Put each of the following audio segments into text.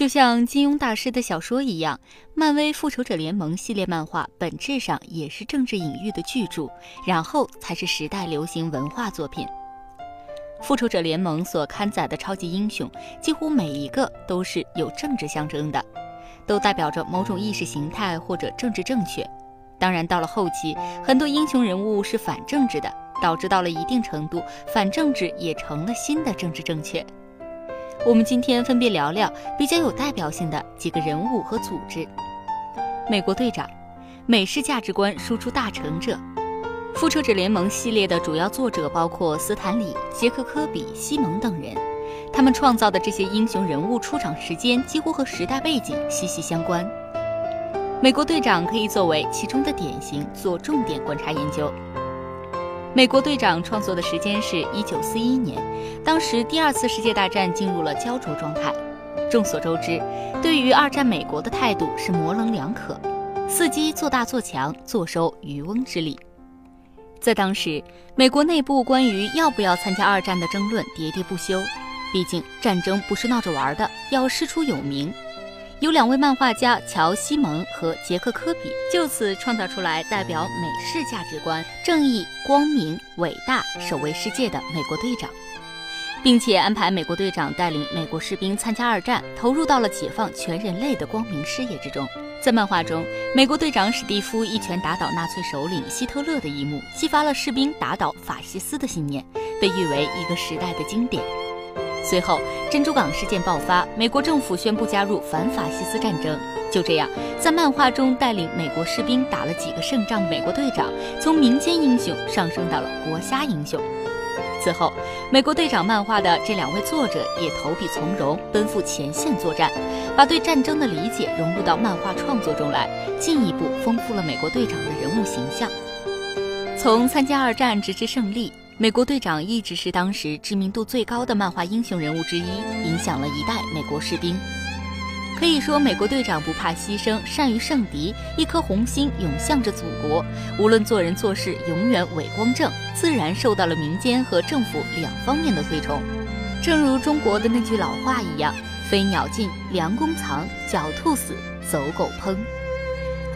就像金庸大师的小说一样，漫威《复仇者联盟》系列漫画本质上也是政治隐喻的巨著，然后才是时代流行文化作品。《复仇者联盟》所刊载的超级英雄，几乎每一个都是有政治象征的，都代表着某种意识形态或者政治正确。当然，到了后期，很多英雄人物是反政治的，导致到了一定程度，反政治也成了新的政治正确。我们今天分别聊聊比较有代表性的几个人物和组织。美国队长，美式价值观输出大成者。复仇者联盟系列的主要作者包括斯坦李、杰克科比、西蒙等人，他们创造的这些英雄人物出场时间几乎和时代背景息息相关。美国队长可以作为其中的典型做重点观察研究。美国队长创作的时间是一九四一年，当时第二次世界大战进入了焦灼状态。众所周知，对于二战美国的态度是模棱两可，伺机做大做强，坐收渔翁之利。在当时，美国内部关于要不要参加二战的争论喋喋不休，毕竟战争不是闹着玩的，要师出有名。有两位漫画家乔·西蒙和杰克·科比就此创造出来代表美式价值观、正义、光明、伟大、守卫世界的美国队长，并且安排美国队长带领美国士兵参加二战，投入到了解放全人类的光明事业之中。在漫画中，美国队长史蒂夫一拳打倒纳粹首领希特勒的一幕，激发了士兵打倒法西斯的信念，被誉为一个时代的经典。随后，珍珠港事件爆发，美国政府宣布加入反法西斯战争。就这样，在漫画中带领美国士兵打了几个胜仗，美国队长从民间英雄上升到了国家英雄。此后，美国队长漫画的这两位作者也投笔从戎，奔赴前线作战，把对战争的理解融入到漫画创作中来，进一步丰富了美国队长的人物形象。从参加二战直至胜利。美国队长一直是当时知名度最高的漫画英雄人物之一，影响了一代美国士兵。可以说，美国队长不怕牺牲，善于胜敌，一颗红心涌向着祖国。无论做人做事，永远伟光正，自然受到了民间和政府两方面的推崇。正如中国的那句老话一样：“飞鸟尽，良弓藏；狡兔死，走狗烹。”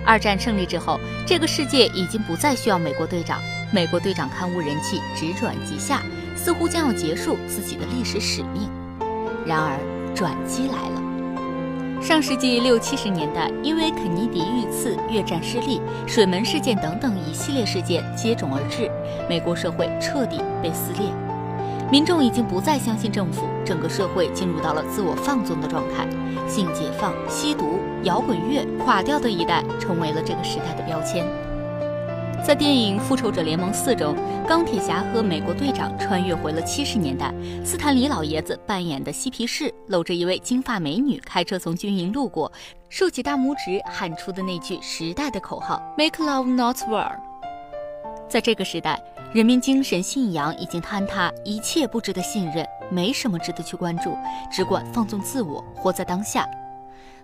二战胜利之后，这个世界已经不再需要美国队长。美国队长刊物人气直转即下，似乎将要结束自己的历史使命。然而转机来了。上世纪六七十年代，因为肯尼迪遇刺、越战失利、水门事件等等一系列事件接踵而至，美国社会彻底被撕裂，民众已经不再相信政府，整个社会进入到了自我放纵的状态，性解放、吸毒、摇滚乐、垮掉的一代成为了这个时代的标签。在电影《复仇者联盟四》中，钢铁侠和美国队长穿越回了七十年代。斯坦李老爷子扮演的嬉皮士搂着一位金发美女，开车从军营路过，竖起大拇指喊出的那句时代的口号：“Make love, not war。”在这个时代，人民精神信仰已经坍塌，一切不值得信任，没什么值得去关注，只管放纵自我，活在当下。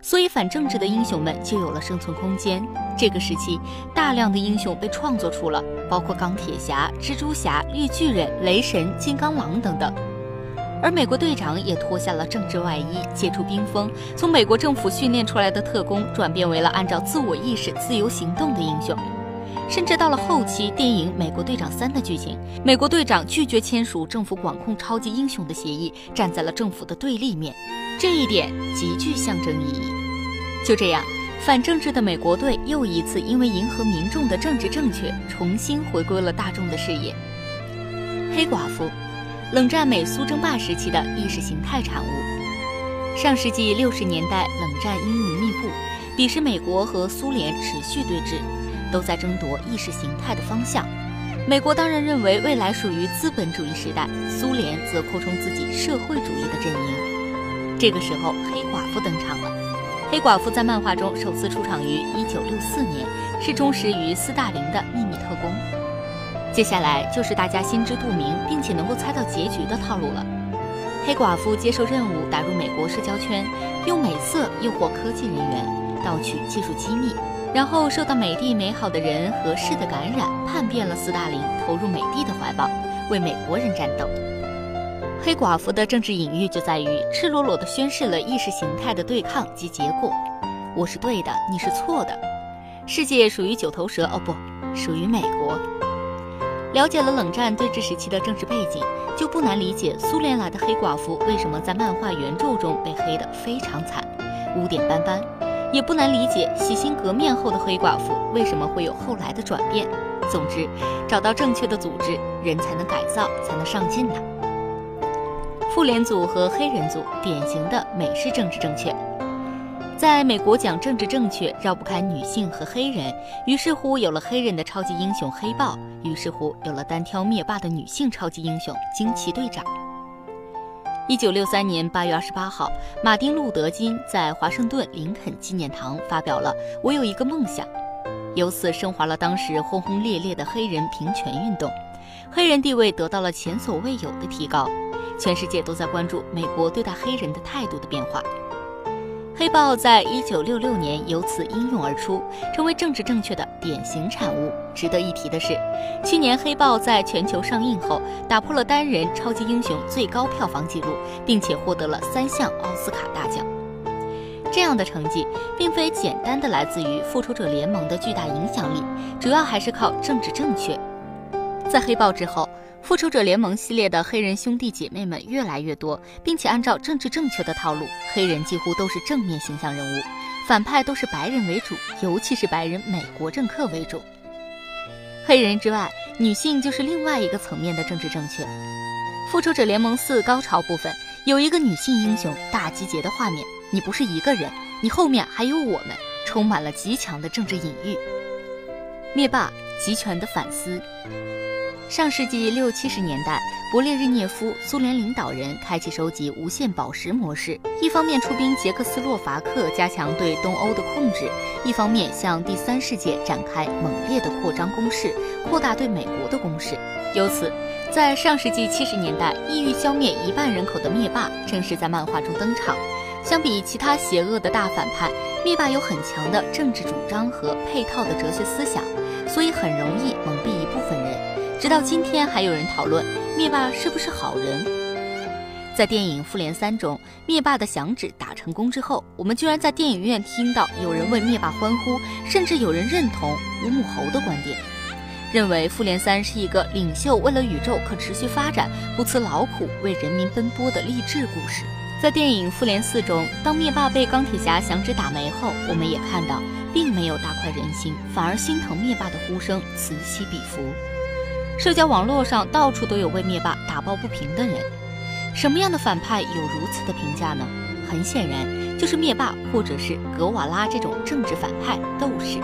所以，反政治的英雄们就有了生存空间。这个时期，大量的英雄被创作出了，包括钢铁侠、蜘蛛侠、绿巨人、雷神、金刚狼等等。而美国队长也脱下了政治外衣，解除冰封，从美国政府训练出来的特工，转变为了按照自我意识自由行动的英雄。甚至到了后期，电影《美国队长三》的剧情，美国队长拒绝签署政府管控超级英雄的协议，站在了政府的对立面。这一点极具象征意义。就这样，反政治的美国队又一次因为迎合民众的政治正确，重新回归了大众的视野。黑寡妇，冷战美苏争霸时期的意识形态产物。上世纪六十年代，冷战阴云密布，彼时美国和苏联持续对峙，都在争夺意识形态的方向。美国当然认为未来属于资本主义时代，苏联则扩充自己社会主义的阵营。这个时候，黑寡妇登场了。黑寡妇在漫画中首次出场于1964年，是忠实于斯大林的秘密特工。接下来就是大家心知肚明，并且能够猜到结局的套路了。黑寡妇接受任务，打入美国社交圈，用美色诱惑科技人员，盗取技术机密，然后受到美帝美好的人和事的感染，叛变了斯大林，投入美帝的怀抱，为美国人战斗。黑寡妇的政治隐喻就在于赤裸裸地宣示了意识形态的对抗及结果：我是对的，你是错的。世界属于九头蛇，哦不，属于美国。了解了冷战对峙时期的政治背景，就不难理解苏联来的黑寡妇为什么在漫画原著中被黑得非常惨，污点斑斑；也不难理解洗心革面后的黑寡妇为什么会有后来的转变。总之，找到正确的组织，人才能改造，才能上进呢。妇联组和黑人组，典型的美式政治正确。在美国讲政治正确绕不开女性和黑人，于是乎有了黑人的超级英雄黑豹，于是乎有了单挑灭霸的女性超级英雄惊奇队长。一九六三年八月二十八号，马丁·路德·金在华盛顿林肯纪念堂发表了“我有一个梦想”，由此升华了当时轰轰烈烈的黑人平权运动，黑人地位得到了前所未有的提高，全世界都在关注美国对待黑人的态度的变化。黑豹在一九六六年由此应运而出，成为政治正确的典型产物。值得一提的是，去年黑豹在全球上映后，打破了单人超级英雄最高票房纪录，并且获得了三项奥斯卡大奖。这样的成绩，并非简单的来自于复仇者联盟的巨大影响力，主要还是靠政治正确。在黑豹之后。复仇者联盟系列的黑人兄弟姐妹们越来越多，并且按照政治正确的套路，黑人几乎都是正面形象人物，反派都是白人为主，尤其是白人美国政客为主。黑人之外，女性就是另外一个层面的政治正确。复仇者联盟四高潮部分有一个女性英雄大集结的画面，你不是一个人，你后面还有我们，充满了极强的政治隐喻。灭霸集权的反思。上世纪六七十年代，勃列日涅夫苏联领导人开启收集无限宝石模式，一方面出兵捷克斯洛伐克，加强对东欧的控制；一方面向第三世界展开猛烈的扩张攻势，扩大对美国的攻势。由此，在上世纪七十年代，意欲消灭一半人口的灭霸正式在漫画中登场。相比其他邪恶的大反派，灭霸有很强的政治主张和配套的哲学思想，所以很容易蒙蔽。直到今天，还有人讨论灭霸是不是好人。在电影《复联三》中，灭霸的响指打成功之后，我们居然在电影院听到有人为灭霸欢呼，甚至有人认同吴木侯的观点，认为《复联三》是一个领袖为了宇宙可持续发展不辞劳苦为人民奔波的励志故事。在电影《复联四》中，当灭霸被钢铁侠响指打没后，我们也看到，并没有大快人心，反而心疼灭霸的呼声此起彼伏。社交网络上到处都有为灭霸打抱不平的人，什么样的反派有如此的评价呢？很显然，就是灭霸或者是格瓦拉这种政治反派斗士。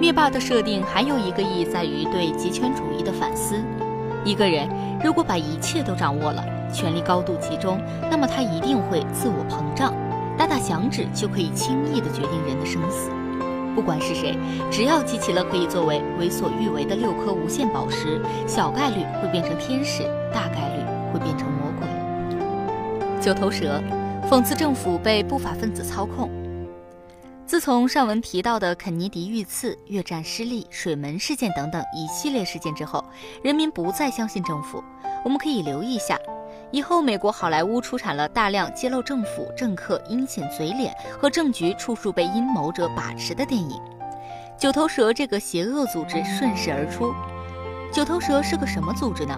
灭霸的设定还有一个意义在于对极权主义的反思。一个人如果把一切都掌握了，权力高度集中，那么他一定会自我膨胀，打打响指就可以轻易的决定人的生死。不管是谁，只要集齐了可以作为为所欲为的六颗无限宝石，小概率会变成天使，大概率会变成魔鬼。九头蛇讽刺政府被不法分子操控。自从上文提到的肯尼迪遇刺、越战失利、水门事件等等一系列事件之后，人民不再相信政府。我们可以留意一下。以后，美国好莱坞出产了大量揭露政府政客阴险嘴脸和政局处处被阴谋者把持的电影。九头蛇这个邪恶组织顺势而出。九头蛇是个什么组织呢？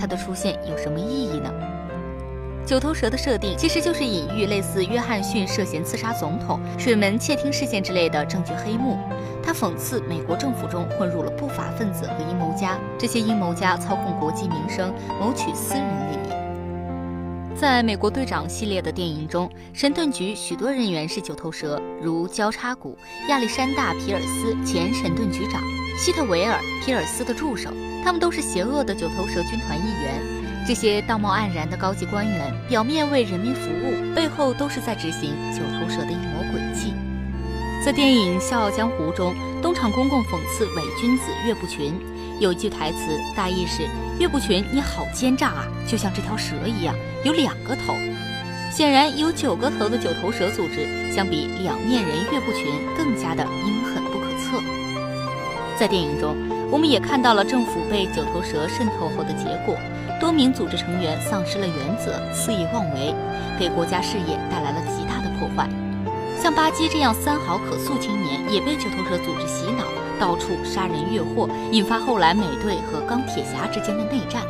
它的出现有什么意义呢？九头蛇的设定其实就是隐喻类似约翰逊涉嫌刺杀总统、水门窃听事件之类的证据黑幕。它讽刺美国政府中混入了不法分子和阴谋家，这些阴谋家操控国计民生，谋取私人利益。在美国队长系列的电影中，神盾局许多人员是九头蛇，如交叉骨、亚历山大·皮尔斯前神盾局长、希特维尔·皮尔斯的助手，他们都是邪恶的九头蛇军团一员。这些道貌岸然的高级官员，表面为人民服务，背后都是在执行九头蛇的阴谋诡计。在电影《笑傲江湖》中，东厂公公讽刺伪君子岳不群。有一句台词大意是岳不群你好奸诈啊就像这条蛇一样有两个头。显然有九个头的九头蛇组织相比两面人岳不群更加的阴狠不可测。在电影中我们也看到了政府被九头蛇渗透后的结果多名组织成员丧失了原则肆意妄为给国家事业带来了极大的破坏。像巴基这样三好可塑青年也被九头蛇组织洗脑到处杀人越货引发后来美队和钢铁侠之间的内战。